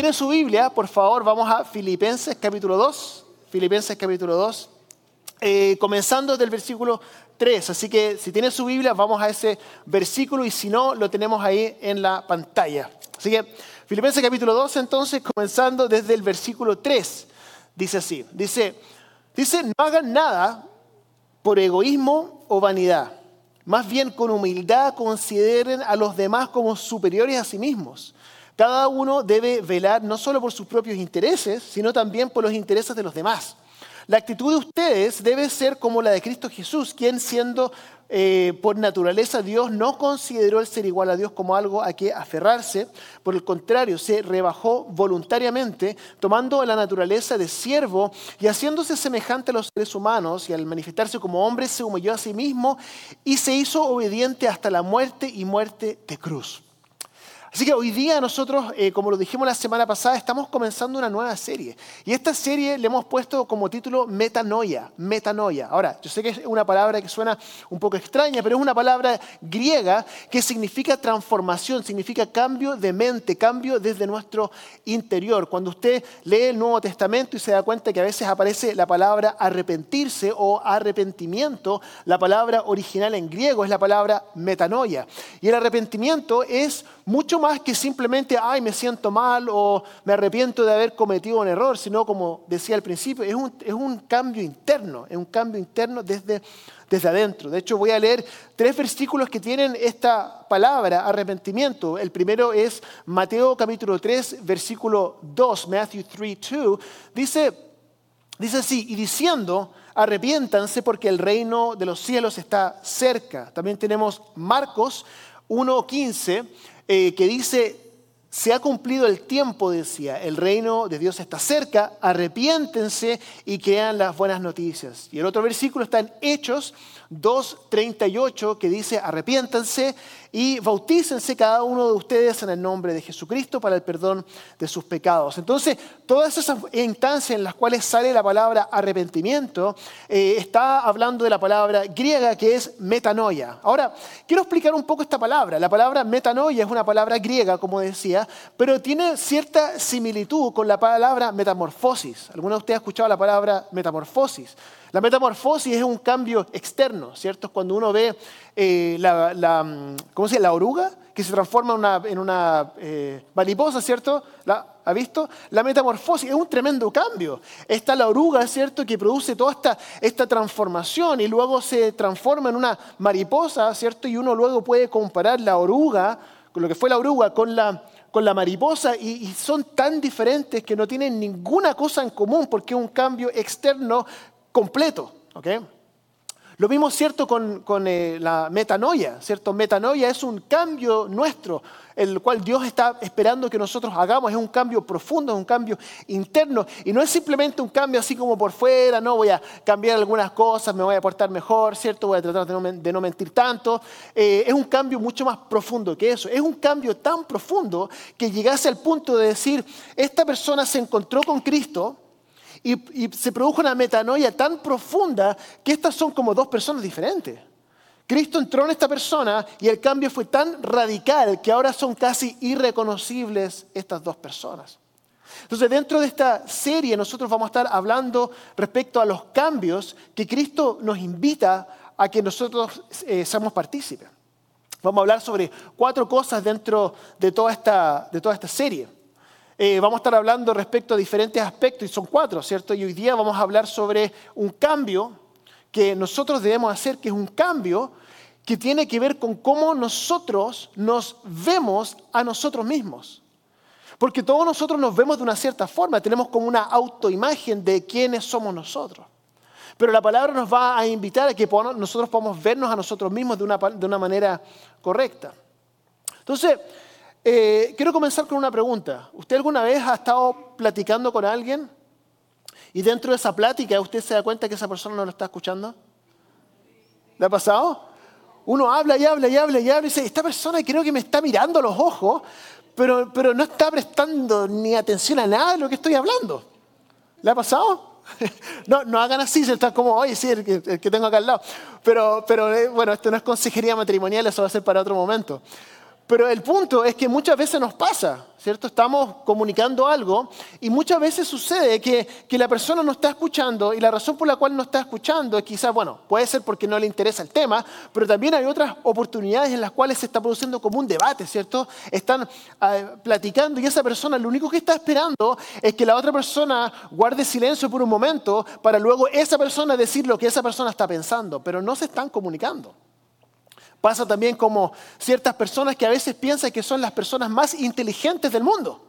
tienen su Biblia, por favor, vamos a Filipenses capítulo 2. Filipenses capítulo 2. Eh, comenzando del versículo 3. Así que si tienen su Biblia, vamos a ese versículo y si no, lo tenemos ahí en la pantalla. Así que Filipenses capítulo 2, entonces, comenzando desde el versículo 3, dice así. Dice, dice, no hagan nada por egoísmo o vanidad. Más bien con humildad consideren a los demás como superiores a sí mismos. Cada uno debe velar no solo por sus propios intereses, sino también por los intereses de los demás. La actitud de ustedes debe ser como la de Cristo Jesús, quien siendo eh, por naturaleza Dios no consideró el ser igual a Dios como algo a que aferrarse, por el contrario, se rebajó voluntariamente, tomando la naturaleza de siervo y haciéndose semejante a los seres humanos, y al manifestarse como hombre se humilló a sí mismo y se hizo obediente hasta la muerte y muerte de cruz. Así que hoy día nosotros, eh, como lo dijimos la semana pasada, estamos comenzando una nueva serie. Y esta serie le hemos puesto como título Metanoia, Metanoia. Ahora, yo sé que es una palabra que suena un poco extraña, pero es una palabra griega que significa transformación, significa cambio de mente, cambio desde nuestro interior. Cuando usted lee el Nuevo Testamento y se da cuenta que a veces aparece la palabra arrepentirse o arrepentimiento, la palabra original en griego es la palabra metanoia. Y el arrepentimiento es mucho más que simplemente, ay, me siento mal o me arrepiento de haber cometido un error, sino como decía al principio, es un, es un cambio interno, es un cambio interno desde, desde adentro. De hecho, voy a leer tres versículos que tienen esta palabra, arrepentimiento. El primero es Mateo capítulo 3, versículo 2, Matthew 3, 2. Dice, dice así, y diciendo, arrepiéntanse porque el reino de los cielos está cerca. También tenemos Marcos 1.15 eh, que dice, se ha cumplido el tiempo, decía, el reino de Dios está cerca, arrepiéntense y crean las buenas noticias. Y el otro versículo está en Hechos 2.38 que dice, arrepiéntanse y bautícense cada uno de ustedes en el nombre de Jesucristo para el perdón de sus pecados. Entonces, todas esas instancias en las cuales sale la palabra arrepentimiento, eh, está hablando de la palabra griega que es metanoia. Ahora, quiero explicar un poco esta palabra. La palabra metanoia es una palabra griega, como decía, pero tiene cierta similitud con la palabra metamorfosis. ¿Alguno de ustedes ha escuchado la palabra metamorfosis? La metamorfosis es un cambio externo, ¿cierto? Cuando uno ve eh, la, ¿cómo se la oruga que se transforma en una, eh, mariposa, ¿cierto? ¿La, ¿Ha visto? La metamorfosis es un tremendo cambio. Está la oruga, ¿cierto? Que produce toda esta, esta transformación y luego se transforma en una mariposa, ¿cierto? Y uno luego puede comparar la oruga, con lo que fue la oruga, con la, con la mariposa y, son tan diferentes que no tienen ninguna cosa en común porque es un cambio externo completo. ¿okay? Lo mismo cierto con, eh, la metanoia, ¿cierto? Metanoia es un cambio nuestro, el cual Dios está esperando que nosotros hagamos, es un cambio profundo, es un cambio interno, y no es simplemente un cambio así como por fuera, no voy a cambiar algunas cosas, me voy a portar mejor, ¿cierto? Voy a tratar de no, mentir tanto, eh, es un cambio mucho más profundo que eso, es un cambio tan profundo que llegase al punto de decir, esta persona se encontró con Cristo, y, se produjo una metanoia tan profunda que estas son como dos personas diferentes. Cristo entró en esta persona y el cambio fue tan radical que ahora son casi irreconocibles estas dos personas. Entonces, dentro de esta serie nosotros vamos a estar hablando respecto a los cambios que Cristo nos invita a que nosotros eh, seamos partícipes. Vamos a hablar sobre cuatro cosas dentro de toda esta, de toda esta serie. Eh, vamos a estar hablando respecto a diferentes aspectos, y son cuatro, ¿cierto? Y hoy día vamos a hablar sobre un cambio que nosotros debemos hacer, que es un cambio que tiene que ver con cómo nosotros nos vemos a nosotros mismos. Porque todos nosotros nos vemos de una cierta forma, tenemos como una autoimagen de quiénes somos nosotros. Pero la palabra nos va a invitar a que nosotros podamos vernos a nosotros mismos de una, de una manera correcta. Entonces, eh, quiero comenzar con una pregunta. ¿Usted alguna vez ha estado platicando con alguien y dentro de esa plática usted se da cuenta que esa persona no lo está escuchando? ¿Le ha pasado? Uno habla y habla y habla y habla y dice, esta persona creo que me está mirando a los ojos, pero, pero no está prestando ni atención a nada de lo que estoy hablando. ¿Le ha pasado? No, no hagan así, se está como, oye, sí, el que, el que tengo acá al lado. Pero, pero eh, bueno, esto no es consejería matrimonial, eso va a ser para otro momento. Pero el punto es que muchas veces nos pasa, ¿cierto? Estamos comunicando algo y muchas veces sucede que, que, la persona no está escuchando y la razón por la cual no está escuchando es quizás, bueno, puede ser porque no le interesa el tema, pero también hay otras oportunidades en las cuales se está produciendo como un debate, ¿cierto? Están uh, platicando y esa persona lo único que está esperando es que la otra persona guarde silencio por un momento para luego esa persona decir lo que esa persona está pensando, pero no se están comunicando. Pasa también como ciertas personas que a veces piensan que son las personas más inteligentes del mundo.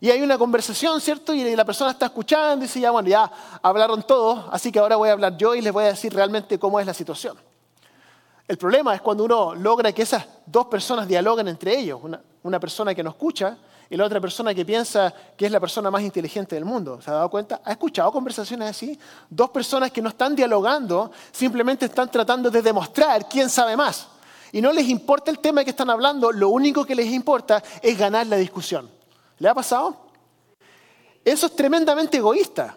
Y hay una conversación, ¿cierto? Y la persona está escuchando y dice, ya, bueno, ya hablaron todos, así que ahora voy a hablar yo y les voy a decir realmente cómo es la situación. El problema es cuando uno logra que esas dos personas dialoguen entre ellos, una, una persona que no escucha y la otra persona que piensa que es la persona más inteligente del mundo. ¿Se ha dado cuenta? ¿Ha escuchado conversaciones así? Dos personas que no están dialogando, simplemente están tratando de demostrar quién sabe más y no les importa el tema que están hablando, lo único que les importa es ganar la discusión. ¿Le ha pasado? Eso es tremendamente egoísta.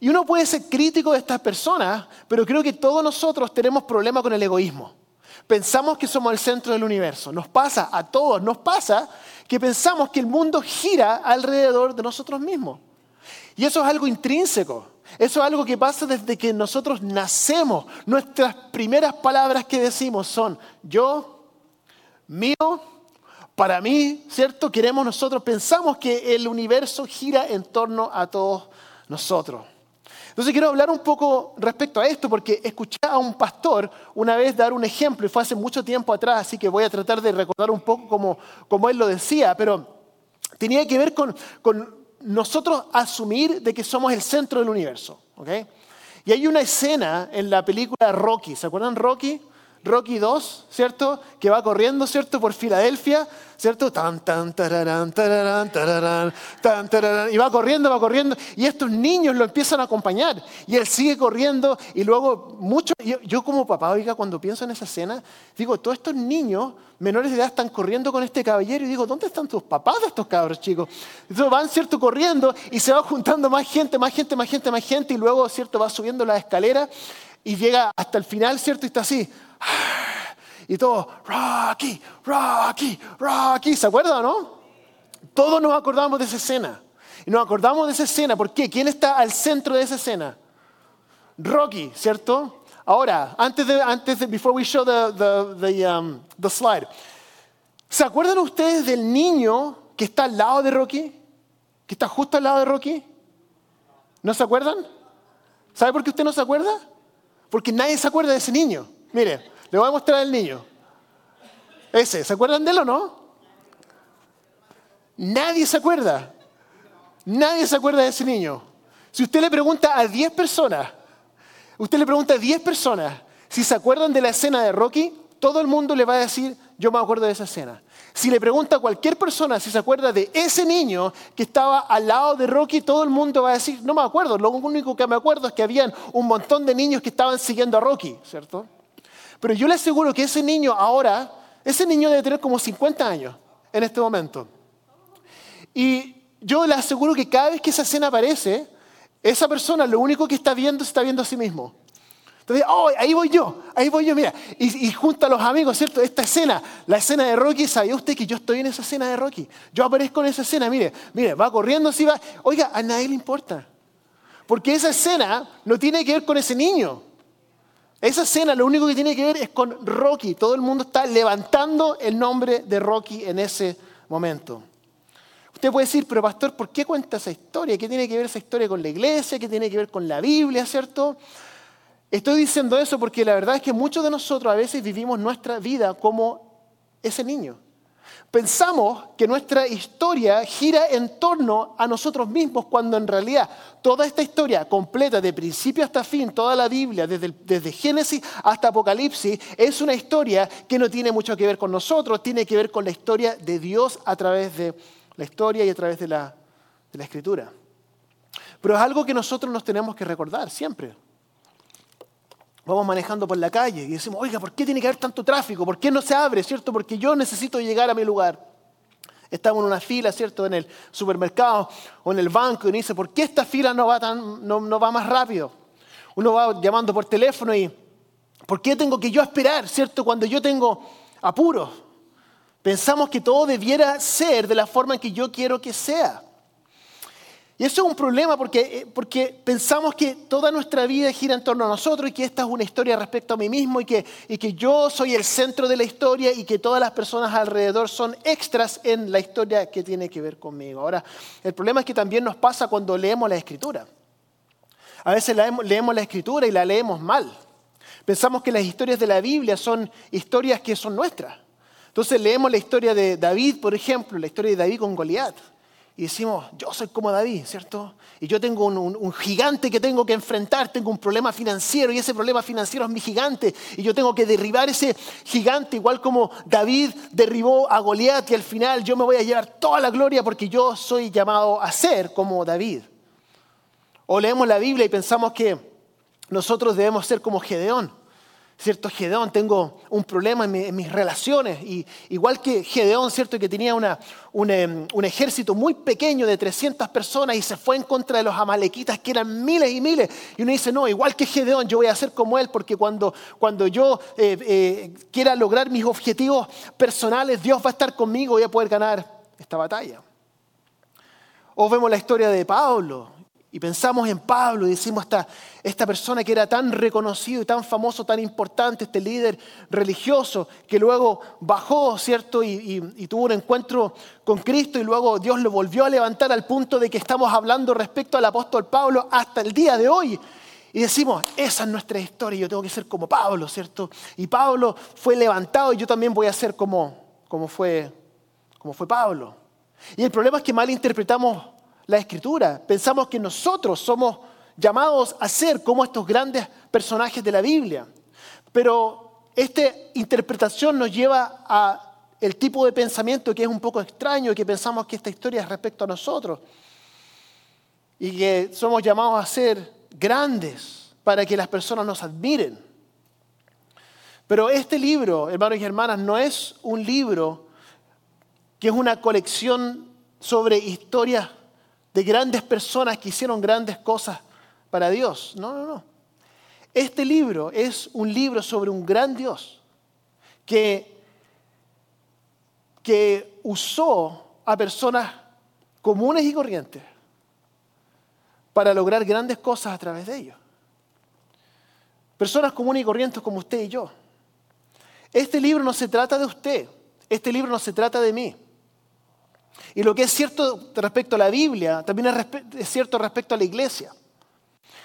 Y uno puede ser crítico de estas personas, pero creo que todos nosotros tenemos problemas con el egoísmo. Pensamos que somos el centro del universo. Nos pasa, a todos nos pasa, que pensamos que el mundo gira alrededor de nosotros mismos. Y eso es algo intrínseco. Eso es algo que pasa desde que nosotros nacemos. Nuestras primeras palabras que decimos son yo, mío, para mí, ¿cierto? Queremos nosotros, pensamos que el universo gira en torno a todos nosotros. Entonces quiero hablar un poco respecto a esto porque escuché a un pastor una vez dar un ejemplo y fue hace mucho tiempo atrás, así que voy a tratar de recordar un poco como, como él lo decía, pero tenía que ver con, con nosotros asumir de que somos el centro del universo. Y hay una escena en la película Rocky, ¿se acuerdan Rocky? Rocky 2, ¿cierto? Que va corriendo, ¿cierto? Por Filadelfia, ¿cierto? Tan, tan, tararán, tararán, tararán, tan, tararán, y va corriendo, va corriendo, y estos niños lo empiezan a acompañar, y él sigue corriendo, y luego mucho, yo, yo como papá, oiga, cuando pienso en esa escena, digo, todos estos niños menores de edad están corriendo con este caballero, y digo, ¿dónde están tus papás de estos cabros, chicos? Entonces van, ¿cierto? Corriendo, y se va juntando más gente, más gente, más gente, más gente, y luego, ¿cierto? Va subiendo la escalera, y llega hasta el final, ¿cierto? Y está así, y todo, Rocky, Rocky, Rocky, ¿se acuerdan, no? Todos nos acordamos de esa escena. Y nos acordamos de esa escena, ¿por qué? ¿Quién está al centro de esa escena? Rocky, ¿cierto? Ahora, antes de, antes de, before we show the, the, um, the slide, ¿se acuerdan ustedes del niño que está al lado de Rocky? ¿Que está justo al lado de Rocky? ¿No se acuerdan? ¿Sabe por qué usted no se acuerda? Porque nadie se acuerda de ese niño. Mire, le voy a mostrar al niño. Ese, ¿se acuerdan de él o no? Nadie se acuerda. Nadie se acuerda de ese niño. Si usted le pregunta a 10 personas, usted le pregunta a 10 personas si se acuerdan de la escena de Rocky, todo el mundo le va a decir, yo me acuerdo de esa escena. Si le pregunta a cualquier persona si se acuerda de ese niño que estaba al lado de Rocky, todo el mundo va a decir, no me acuerdo. Lo único que me acuerdo es que habían un montón de niños que estaban siguiendo a Rocky, ¿cierto? Pero yo le aseguro que ese niño ahora, ese niño debe tener como 50 años en este momento. Y yo le aseguro que cada vez que esa escena aparece, esa persona lo único que está viendo está viendo a sí mismo. Entonces, oh, ahí voy yo, ahí voy yo, mira. Y, junto a los amigos, ¿cierto? Esta escena, la escena de Rocky, ¿sabía usted que yo estoy en esa escena de Rocky? Yo aparezco en esa escena, mire, mire, va corriendo así, va. Oiga, a nadie le importa. Porque esa escena no tiene que ver con ese niño. Esa escena lo único que tiene que ver es con Rocky. Todo el mundo está levantando el nombre de Rocky en ese momento. Usted puede decir, pero pastor, ¿por qué cuenta esa historia? ¿Qué tiene que ver esa historia con la iglesia? ¿Qué tiene que ver con la Biblia, cierto? Estoy diciendo eso porque la verdad es que muchos de nosotros a veces vivimos nuestra vida como ese niño. Pensamos que nuestra historia gira en torno a nosotros mismos cuando en realidad toda esta historia completa, de principio hasta fin, toda la Biblia, desde, desde, Génesis hasta Apocalipsis, es una historia que no tiene mucho que ver con nosotros, tiene que ver con la historia de Dios a través de la historia y a través de la, de la escritura. Pero es algo que nosotros nos tenemos que recordar siempre. Vamos manejando por la calle y decimos, oiga, ¿por qué tiene que haber tanto tráfico? ¿Por qué no se abre, cierto? Porque yo necesito llegar a mi lugar. Estamos en una fila, ¿cierto? En el supermercado o en el banco y dice, ¿por qué esta fila no va, tan, no, no va más rápido? Uno va llamando por teléfono y, ¿por qué tengo que yo esperar, ¿cierto? Cuando yo tengo apuros. Pensamos que todo debiera ser de la forma en que yo quiero que sea. Y eso es un problema porque, eh, porque pensamos que toda nuestra vida gira en torno a nosotros y que esta es una historia respecto a mí mismo y que, y que yo soy el centro de la historia y que todas las personas alrededor son extras en la historia que tiene que ver conmigo. Ahora, el problema es que también nos pasa cuando leemos la escritura. A veces leemos la escritura y la leemos mal. Pensamos que las historias de la Biblia son historias que son nuestras. Entonces leemos la historia de David, por ejemplo, la historia de David con Goliat y decimos, yo soy como David, ¿cierto? Y yo tengo un, gigante que tengo que enfrentar, tengo un problema financiero y ese problema financiero es mi gigante y yo tengo que derribar ese gigante, igual como David derribó a Goliat y al final yo me voy a llevar toda la gloria porque yo soy llamado a ser como David. O leemos la Biblia y pensamos que nosotros debemos ser como Gedeón. ¿Cierto? Gedeón, tengo un problema en, mis relaciones. Y, igual que Gedeón, ¿cierto? Que tenía una, em, un, ejército muy pequeño de 300 personas y se fue en contra de los amalequitas, que eran miles y miles. Y uno dice, no, igual que Gedeón, yo voy a ser como él, porque cuando, cuando yo eh, eh, quiera lograr mis objetivos personales, Dios va a estar conmigo y voy a poder ganar esta batalla. O vemos la historia de Pablo, y pensamos en Pablo y decimos, esta, esta persona que era tan reconocido y tan famoso, tan importante, este líder religioso, que luego bajó, ¿cierto? Y, tuvo un encuentro con Cristo y luego Dios lo volvió a levantar al punto de que estamos hablando respecto al apóstol Pablo hasta el día de hoy. Y decimos, esa es nuestra historia, yo tengo que ser como Pablo, ¿cierto? Y Pablo fue levantado y yo también voy a ser como, como, fue, como fue Pablo. Y el problema es que malinterpretamos la escritura. Pensamos que nosotros somos llamados a ser como estos grandes personajes de la Biblia. Pero esta interpretación nos lleva a el tipo de pensamiento que es un poco extraño, que pensamos que esta historia es respecto a nosotros. Y que somos llamados a ser grandes para que las personas nos admiren. Pero este libro, hermanos y hermanas, no es un libro que es una colección sobre historias de grandes personas que hicieron grandes cosas para Dios. No, no, no. Este libro es un libro sobre un gran Dios que, que usó a personas comunes y corrientes para lograr grandes cosas a través de ellos. Personas comunes y corrientes como usted y yo. Este libro no se trata de usted, este libro no se trata de mí. Y lo que es cierto respecto a la Biblia, también es, cierto respecto a la iglesia.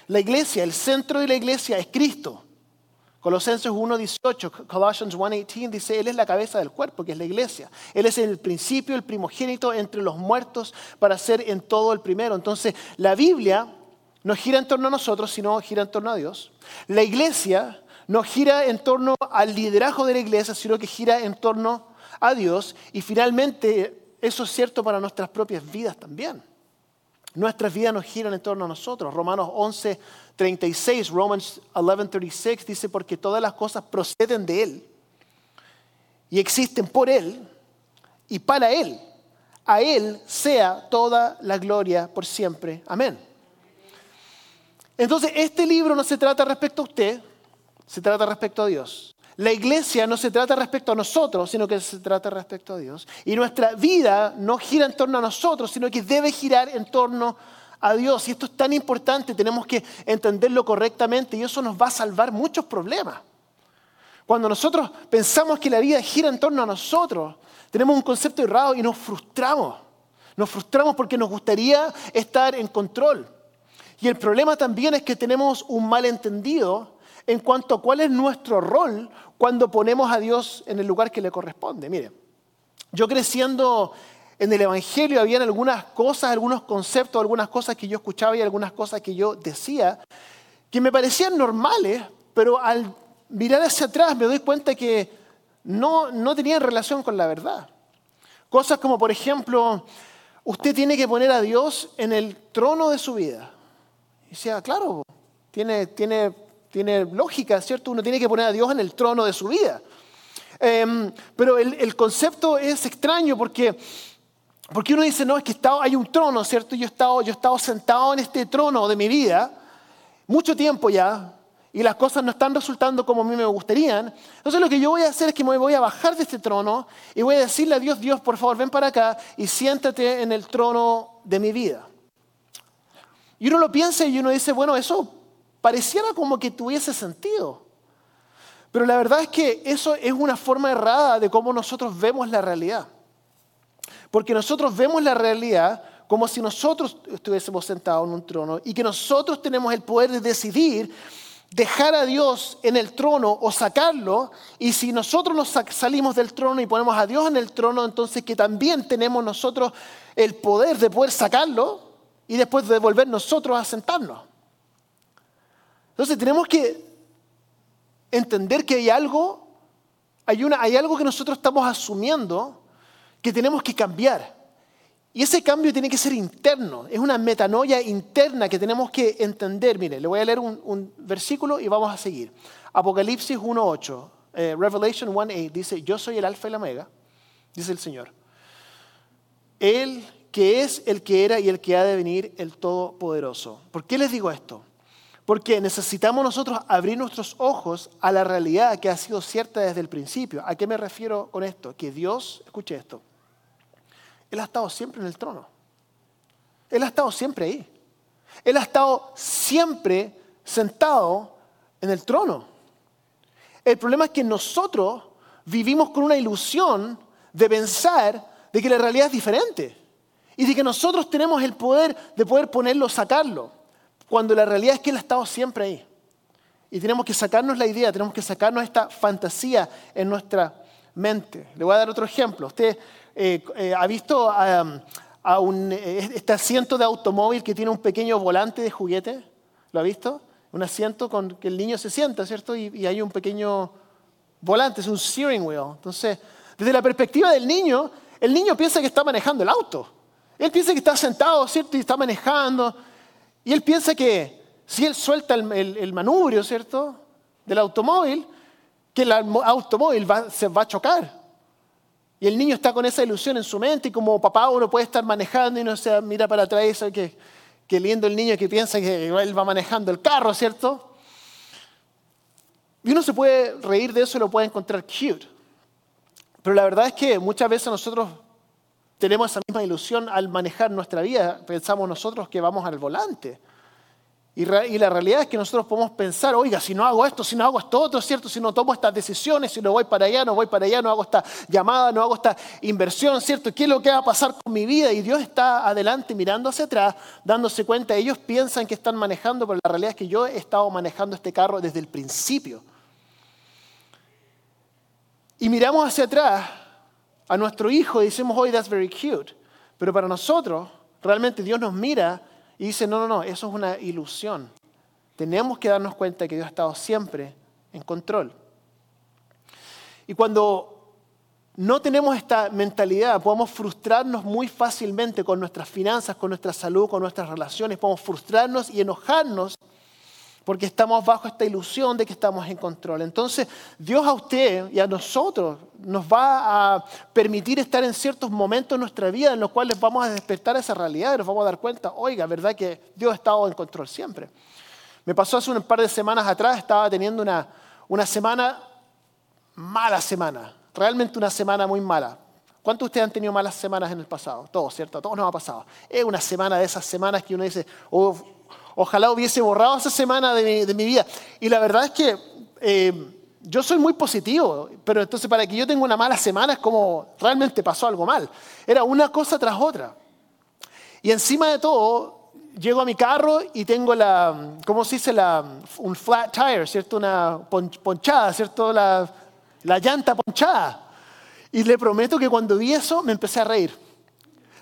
La iglesia, el centro de la iglesia es Cristo. Colosenses 1.18, Colossians 1.18 dice, Él es la cabeza del cuerpo, que es la iglesia. Él es el principio, el primogénito entre los muertos para ser en todo el primero. Entonces, la Biblia no gira en torno a nosotros, sino gira en torno a Dios. La iglesia no gira en torno al liderazgo de la iglesia, sino que gira en torno a Dios. Y finalmente, eso es cierto para nuestras propias vidas también. Nuestras vidas nos giran en torno a nosotros. Romanos 11, 36, Romans 11, 36 dice, porque todas las cosas proceden de Él y existen por Él y para Él. A Él sea toda la gloria por siempre. Amén. Entonces, este libro no se trata respecto a usted, se trata respecto a Dios. La iglesia no se trata respecto a nosotros, sino que se trata respecto a Dios. Y nuestra vida no gira en torno a nosotros, sino que debe girar en torno a Dios. Y esto es tan importante, tenemos que entenderlo correctamente y eso nos va a salvar muchos problemas. Cuando nosotros pensamos que la vida gira en torno a nosotros, tenemos un concepto errado y nos frustramos. Nos frustramos porque nos gustaría estar en control. Y el problema también es que tenemos un malentendido en cuanto a cuál es nuestro rol cuando ponemos a Dios en el lugar que le corresponde. Mire, yo creciendo en el Evangelio había algunas cosas, algunos conceptos, algunas cosas que yo escuchaba y algunas cosas que yo decía que me parecían normales, pero al mirar hacia atrás me doy cuenta que no, no tenían relación con la verdad. Cosas como, por ejemplo, usted tiene que poner a Dios en el trono de su vida. Y decía, claro, tiene, tiene tiene lógica, ¿cierto? Uno tiene que poner a Dios en el trono de su vida. Em, pero el, concepto es extraño porque, porque uno dice, no, es que hay un trono, ¿cierto? Yo he, estado, yo he estado sentado en este trono de mi vida mucho tiempo ya y las cosas no están resultando como a mí me gustarían, entonces lo que yo voy a hacer es que me voy a bajar de este trono y voy a decirle a Dios, Dios, por favor, ven para acá y siéntate en el trono de mi vida. Y uno lo piensa y uno dice, bueno, eso pareciera como que tuviese sentido. Pero la verdad es que eso es una forma errada de cómo nosotros vemos la realidad. Porque nosotros vemos la realidad como si nosotros estuviésemos sentados en un trono y que nosotros tenemos el poder de decidir dejar a Dios en el trono o sacarlo, y si nosotros nos salimos del trono y ponemos a Dios en el trono, entonces que también tenemos nosotros el poder de poder sacarlo y después de volver nosotros a sentarnos. Entonces tenemos que entender que hay algo, hay, una, hay algo que nosotros estamos asumiendo que tenemos que cambiar. Y ese cambio tiene que ser interno, es una metanoia interna que tenemos que entender. Mire, le voy a leer un, versículo y vamos a seguir. Apocalipsis 1.8, eh, Revelation 1.8 dice, yo soy el alfa y la omega, dice el Señor. Él que es el que era y el que ha de venir, el Todopoderoso. ¿Por qué les digo esto? Porque necesitamos nosotros abrir nuestros ojos a la realidad que ha sido cierta desde el principio. ¿A qué me refiero con esto? Que Dios, escuche esto, él ha estado siempre en el trono. Él ha estado siempre ahí. Él ha estado siempre sentado en el trono. El problema es que nosotros vivimos con una ilusión de pensar de que la realidad es diferente y de que nosotros tenemos el poder de poder ponerlo, sacarlo, cuando la realidad es que Él ha estado siempre ahí. Y tenemos que sacarnos la idea, tenemos que sacarnos esta fantasía en nuestra mente. Le voy a dar otro ejemplo. Usted eh, eh, ¿ha visto a, un, eh, este asiento de automóvil que tiene un pequeño volante de juguete? ¿Lo ha visto? Un asiento con que el niño se sienta, ¿cierto? Y, hay un pequeño volante, es un steering wheel. Entonces, desde la perspectiva del niño, el niño piensa que está manejando el auto. Él piensa que está sentado, ¿cierto? Y está manejando. Y él piensa que si él suelta el, manubrio, ¿cierto? Del automóvil, que el automóvil se va a chocar. Y el niño está con esa ilusión en su mente y como papá uno puede estar manejando y no se mira para atrás y dice que, que lindo el niño que piensa que él va manejando el carro, ¿cierto? Y uno se puede reír de eso y lo puede encontrar cute. Pero la verdad es que muchas veces nosotros tenemos esa misma ilusión al manejar nuestra vida. Pensamos nosotros que vamos al volante. Y, la realidad es que nosotros podemos pensar, oiga, si no hago esto, si no hago esto otro, ¿cierto? Si no tomo estas decisiones, si no voy para allá, no voy para allá, no hago esta llamada, no hago esta inversión, ¿cierto? ¿Qué es lo que va a pasar con mi vida? Y Dios está adelante mirando hacia atrás, dándose cuenta. Ellos piensan que están manejando, pero la realidad es que yo he estado manejando este carro desde el principio. Y miramos hacia atrás a nuestro hijo y decimos, oye, that's very cute. Pero para nosotros, realmente Dios nos mira y dice, no, no, no, eso es una ilusión. Tenemos que darnos cuenta que Dios ha estado siempre en control. Y cuando no tenemos esta mentalidad, podemos frustrarnos muy fácilmente con nuestras finanzas, con nuestra salud, con nuestras relaciones, podemos frustrarnos y enojarnos porque estamos bajo esta ilusión de que estamos en control. Entonces, Dios a usted y a nosotros nos va a permitir estar en ciertos momentos de nuestra vida en los cuales vamos a despertar esa realidad y nos vamos a dar cuenta, oiga, ¿verdad que Dios ha estado en control siempre? Me pasó hace un par de semanas atrás, estaba teniendo una, una semana, mala semana, realmente una semana muy mala. ¿Cuántos de ustedes han tenido malas semanas en el pasado? Todos, ¿cierto? Todos nos ha pasado. Es una semana de esas semanas que uno dice, oh, Ojalá hubiese borrado esa semana de mi, vida. Y la verdad es que eh, yo soy muy positivo, pero entonces para que yo tenga una mala semana es como realmente pasó algo mal. Era una cosa tras otra. Y encima de todo, llego a mi carro y tengo la, ¿cómo se dice? La, un flat tire, ¿cierto? Una ponchada, ¿cierto? La, la llanta ponchada. Y le prometo que cuando vi eso me empecé a reír.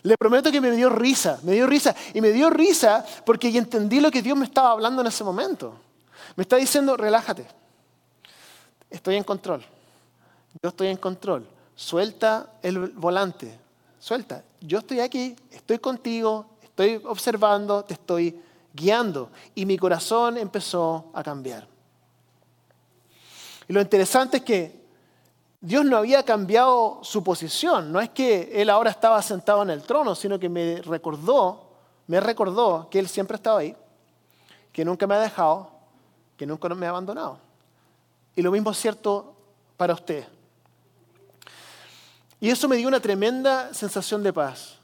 Le prometo que me dio risa, me dio risa. Y me dio risa porque entendí lo que Dios me estaba hablando en ese momento. Me está diciendo, relájate. Estoy en control. Yo estoy en control. Suelta el volante. Suelta. Yo estoy aquí, estoy contigo, estoy observando, te estoy guiando. Y mi corazón empezó a cambiar. Y lo interesante es que Dios no había cambiado su posición. No es que Él ahora estaba sentado en el trono, sino que me recordó, me recordó que Él siempre estaba ahí, que nunca me ha dejado, que nunca me ha abandonado. Y lo mismo es cierto para usted. Y eso me dio una tremenda sensación de paz.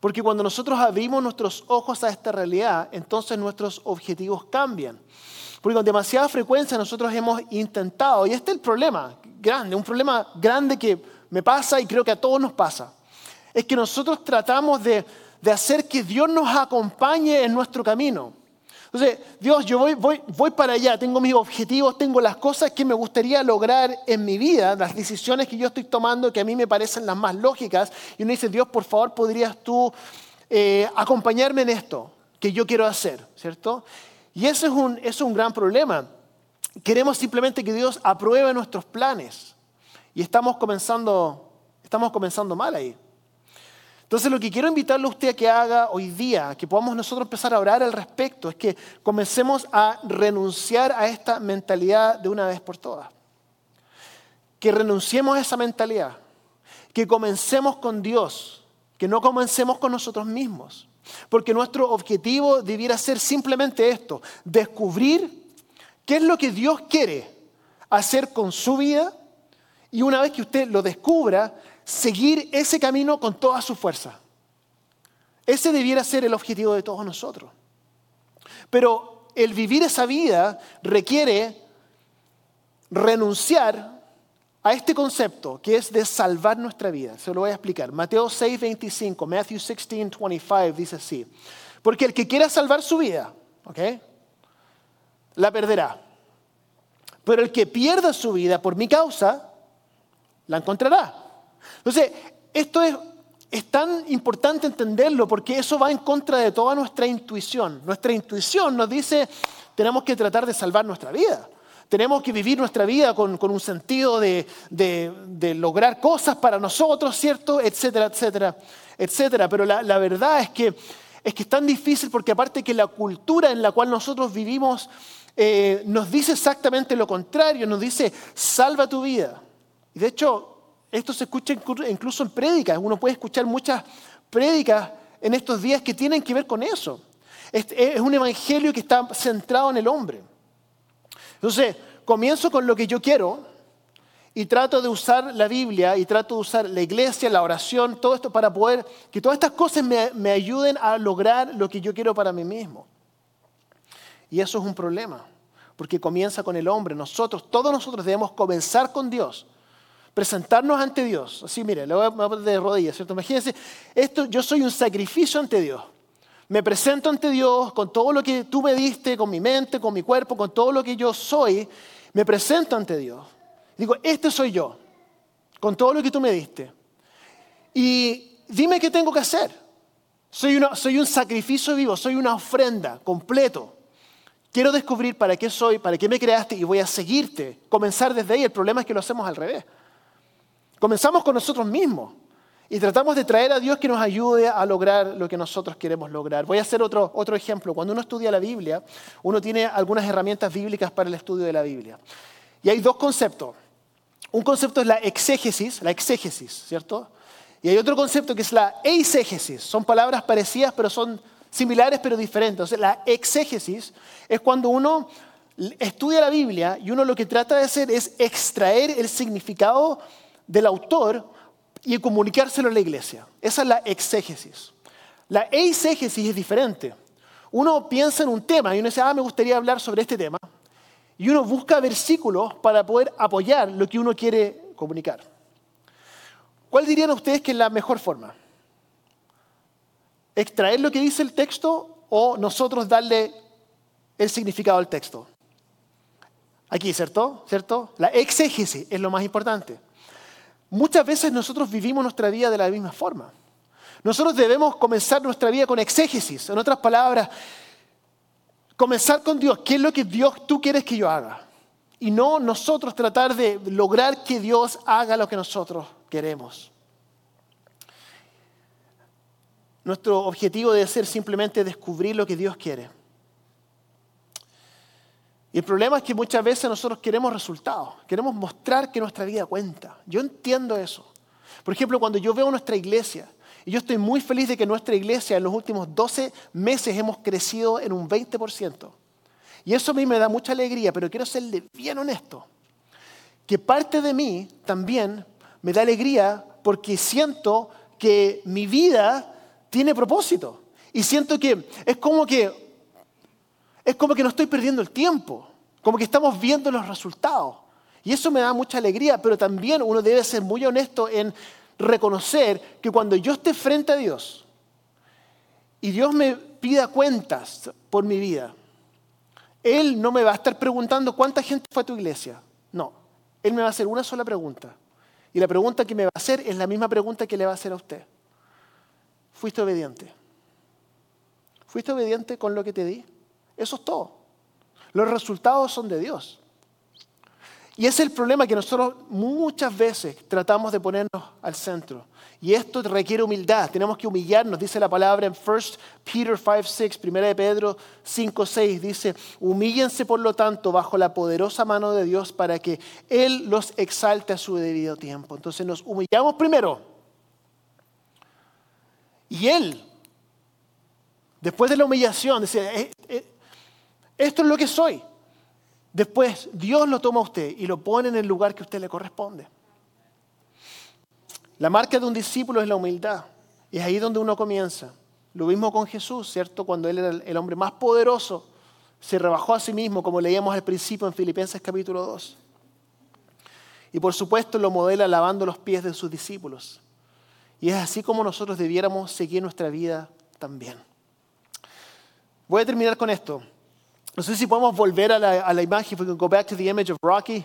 Porque cuando nosotros abrimos nuestros ojos a esta realidad, entonces nuestros objetivos cambian. Porque con demasiada frecuencia nosotros hemos intentado, y este es el problema grande, un problema grande que me pasa y creo que a todos nos pasa, es que nosotros tratamos de, de hacer que Dios nos acompañe en nuestro camino. Entonces, Dios, yo voy, voy, voy para allá, tengo mis objetivos, tengo las cosas que me gustaría lograr en mi vida, las decisiones que yo estoy tomando que a mí me parecen las más lógicas. Y uno dice, Dios, por favor, ¿podrías tú eh, acompañarme en esto que yo quiero hacer? ¿Cierto? Y eso es un, es un gran problema. Queremos simplemente que Dios apruebe nuestros planes. Y estamos comenzando, estamos comenzando mal ahí. Entonces lo que quiero invitarle a usted a que haga hoy día, que podamos nosotros empezar a orar al respecto, es que comencemos a renunciar a esta mentalidad de una vez por todas. Que renunciemos a esa mentalidad. Que comencemos con Dios, que no comencemos con nosotros mismos. Porque nuestro objetivo debiera ser simplemente esto, descubrir qué es lo que Dios quiere hacer con su vida y una vez que usted lo descubra, seguir ese camino con toda su fuerza. Ese debiera ser el objetivo de todos nosotros. Pero el vivir esa vida requiere renunciar a este concepto que es de salvar nuestra vida. Se lo voy a explicar. Mateo 6, 25, Matthew 16, 25 dice así. Porque el que quiera salvar su vida, ¿ok? La perderá. Pero el que pierda su vida por mi causa, la encontrará. Entonces, esto es, tan importante entenderlo porque eso va en contra de toda nuestra intuición. Nuestra intuición nos dice, tenemos que tratar de salvar nuestra vida. Tenemos que vivir nuestra vida con, un sentido de, lograr cosas para nosotros, ¿cierto? Etcétera, etcétera, etcétera. Pero la, verdad es que, es que es tan difícil porque aparte que la cultura en la cual nosotros vivimos eh, nos dice exactamente lo contrario, nos dice, salva tu vida. Y de hecho, esto se escucha incluso en prédicas. Uno puede escuchar muchas prédicas en estos días que tienen que ver con eso. Es un evangelio que está centrado en el hombre. Entonces, comienzo con lo que yo quiero y trato de usar la Biblia y trato de usar la iglesia, la oración, todo esto para poder que todas estas cosas me, me ayuden a lograr lo que yo quiero para mí mismo. Y eso es un problema, porque comienza con el hombre. Nosotros, todos nosotros debemos comenzar con Dios presentarnos ante Dios. Así, mire, le voy a poner de rodillas, ¿cierto? Imagínense, esto, yo soy un sacrificio ante Dios. Me presento ante Dios con todo lo que tú me diste, con mi mente, con mi cuerpo, con todo lo que yo soy. Me presento ante Dios. Digo, este soy yo, con todo lo que tú me diste. Y dime qué tengo que hacer. Soy, soy un sacrificio vivo, soy una ofrenda completo. Quiero descubrir para qué soy, para qué me creaste y voy a seguirte. Comenzar desde ahí. El problema es que lo hacemos al revés. Comenzamos con nosotros mismos y tratamos de traer a Dios que nos ayude a lograr lo que nosotros queremos lograr. Voy a hacer otro, otro ejemplo. Cuando uno estudia la Biblia, uno tiene algunas herramientas bíblicas para el estudio de la Biblia. Y hay dos conceptos. Un concepto es la exégesis, la exégesis, ¿cierto? Y hay otro concepto que es la eisegesis. Son palabras parecidas, pero son similares, pero diferentes. La exégesis es cuando uno estudia la Biblia y uno lo que trata de hacer es extraer el significado del autor y comunicárselo a la iglesia. Esa es la exégesis. La eisegesis es diferente. Uno piensa en un tema y uno dice, ah, me gustaría hablar sobre este tema. Y uno busca versículos para poder apoyar lo que uno quiere comunicar. ¿Cuál dirían ustedes que es la mejor forma? ¿Extraer lo que dice el texto o nosotros darle el significado al texto? Aquí, ¿cierto? ¿Cierto? La exégesis es lo más importante. Muchas veces nosotros vivimos nuestra vida de la misma forma. Nosotros debemos comenzar nuestra vida con exégesis. En otras palabras, comenzar con Dios. ¿Qué es lo que Dios tú quieres que yo haga? Y no nosotros tratar de lograr que Dios haga lo que nosotros queremos. Nuestro objetivo debe ser simplemente descubrir lo que Dios quiere. Y el problema es que muchas veces nosotros queremos resultados, queremos mostrar que nuestra vida cuenta. Yo entiendo eso. Por ejemplo, cuando yo veo nuestra iglesia, y yo estoy muy feliz de que nuestra iglesia en los últimos 12 meses hemos crecido en un 20%. Y eso a mí me da mucha alegría, pero quiero serle bien honesto, que parte de mí también me da alegría porque siento que mi vida tiene propósito. Y siento que es como que es como que no estoy perdiendo el tiempo, como que estamos viendo los resultados. Y eso me da mucha alegría, pero también uno debe ser muy honesto en reconocer que cuando yo esté frente a Dios y Dios me pida cuentas por mi vida, Él no me va a estar preguntando cuánta gente fue a tu iglesia. No, Él me va a hacer una sola pregunta. Y la pregunta que me va a hacer es la misma pregunta que le va a hacer a usted. ¿Fuiste obediente? ¿Fuiste obediente con lo que te di? Eso es todo. Los resultados son de Dios. Y es el problema que nosotros muchas veces tratamos de ponernos al centro. Y esto requiere humildad. Tenemos que humillarnos, dice la palabra en 1 Peter 5, 6, 1 de Pedro 5, 6, dice, humíllense por lo tanto bajo la poderosa mano de Dios para que Él los exalte a su debido tiempo. Entonces nos humillamos primero. Y Él, después de la humillación, dice, eh, eh, esto es lo que soy. Después Dios lo toma a usted y lo pone en el lugar que a usted le corresponde. La marca de un discípulo es la humildad. Y es ahí donde uno comienza. Lo mismo con Jesús, ¿cierto? Cuando Él era el hombre más poderoso, se rebajó a sí mismo, como leíamos al principio en Filipenses capítulo 2. Y por supuesto lo modela lavando los pies de sus discípulos. Y es así como nosotros debiéramos seguir nuestra vida también. Voy a terminar con esto. No sé si podemos volver a la, a la imagen, if we can go back to the image of Rocky.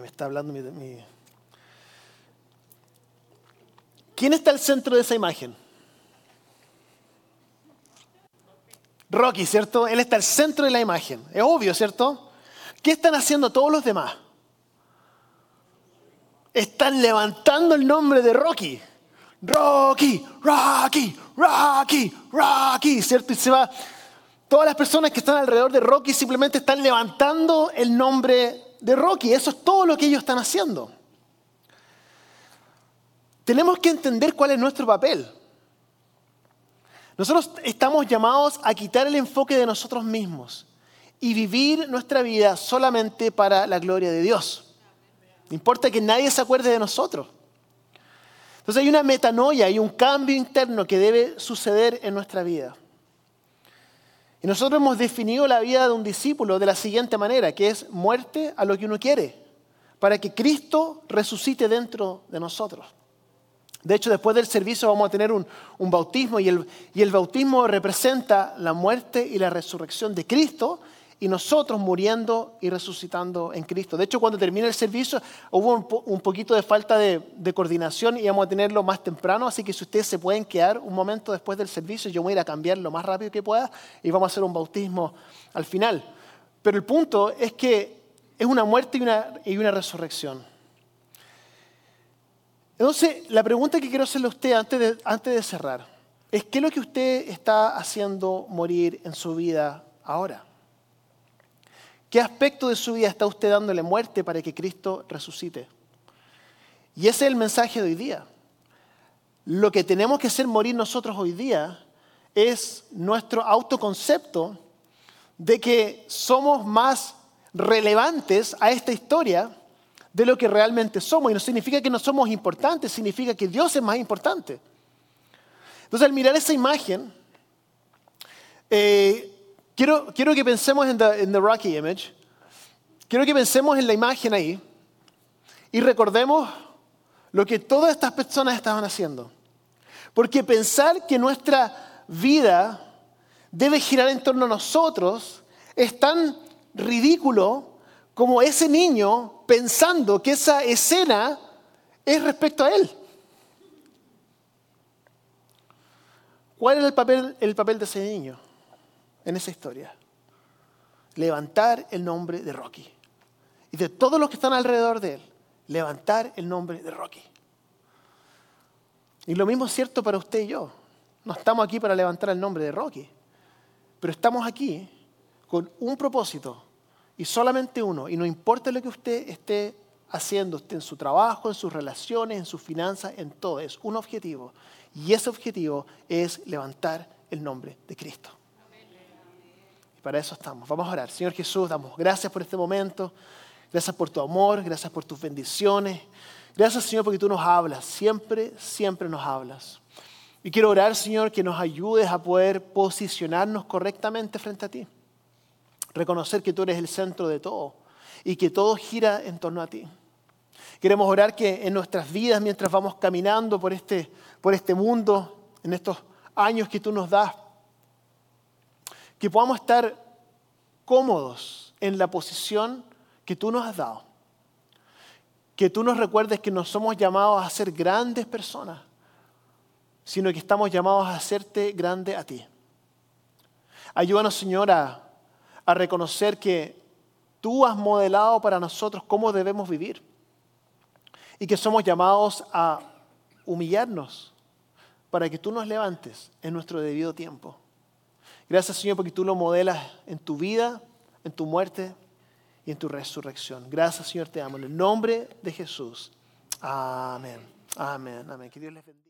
me está hablando mi, ¿Quién está al centro de esa imagen? Rocky, ¿cierto? Él está al centro de la imagen. Es obvio, ¿cierto? ¿Qué están haciendo todos los demás? Están levantando el nombre de Rocky. Rocky, Rocky, Rocky, Rocky, ¿cierto? Y se va. Todas las personas que están alrededor de Rocky simplemente están levantando el nombre de Rocky. Eso es todo lo que ellos están haciendo. Tenemos que entender cuál es nuestro papel. Nosotros estamos llamados a quitar el enfoque de nosotros mismos y vivir nuestra vida solamente para la gloria de Dios. No importa que nadie se acuerde de nosotros. Entonces hay una metanoia, hay un cambio interno que debe suceder en nuestra vida. Y nosotros hemos definido la vida de un discípulo de la siguiente manera, que es muerte a lo que uno quiere, para que Cristo resucite dentro de nosotros. De hecho, después del servicio vamos a tener un, bautismo y el, y el bautismo representa la muerte y la resurrección de Cristo y nosotros muriendo y resucitando en Cristo. De hecho, cuando termine el servicio hubo un, poquito de falta de, coordinación y vamos a tenerlo más temprano, así que si ustedes se pueden quedar un momento después del servicio, yo voy a ir a cambiar lo más rápido que pueda y vamos a hacer un bautismo al final. Pero el punto es que es una muerte y una, resurrección. Entonces, la pregunta que quiero hacerle a usted antes de, antes de cerrar es, ¿qué es lo que usted está haciendo morir en su vida ahora? ¿Qué aspecto de su vida está usted dándole muerte para que Cristo resucite? Y ese es el mensaje de hoy día. Lo que tenemos que hacer morir nosotros hoy día es nuestro autoconcepto de que somos más relevantes a esta historia de lo que realmente somos. Y no significa que no somos importantes, significa que Dios es más importante. Entonces, al mirar esa imagen, eh, Quiero, que pensemos en the, Rocky image. Quiero que pensemos en la imagen ahí y recordemos lo que todas estas personas estaban haciendo. Porque pensar que nuestra vida debe girar en torno a nosotros es tan ridículo como ese niño pensando que esa escena es respecto a él. ¿Cuál era el papel, el papel de ese niño? En esa historia. Levantar el nombre de Rocky. Y de todos los que están alrededor de él, levantar el nombre de Rocky. Y lo mismo es cierto para usted y yo. No estamos aquí para levantar el nombre de Rocky, pero estamos aquí con un propósito y solamente uno. Y no importa lo que usted esté haciendo usted en su trabajo, en sus relaciones, en sus finanzas, en todo. Es un objetivo. Y ese objetivo es levantar el nombre de Cristo. Para eso estamos. Vamos a orar. Señor Jesús, damos gracias por este momento. Gracias por tu amor, gracias por tus bendiciones. Gracias, Señor, porque tú nos hablas. Siempre, siempre nos hablas. Y quiero orar, Señor, que nos ayudes a poder posicionarnos correctamente frente a ti. Reconocer que tú eres el centro de todo y que todo gira en torno a ti. Queremos orar que en nuestras vidas, mientras vamos caminando por este, por este mundo, en estos años que tú nos das, que podamos estar cómodos en la posición que tú nos has dado. Que tú nos recuerdes que no somos llamados a ser grandes personas, sino que estamos llamados a hacerte grande a ti. Ayúdanos, Señor, a, a reconocer que tú has modelado para nosotros cómo debemos vivir y que somos llamados a humillarnos para que tú nos levantes en nuestro debido tiempo. Gracias Señor porque tú lo modelas en tu vida, en tu muerte y en tu resurrección. Gracias Señor, te amo. En el nombre de Jesús. Amén. Amén. Amén. Que Dios les bendiga.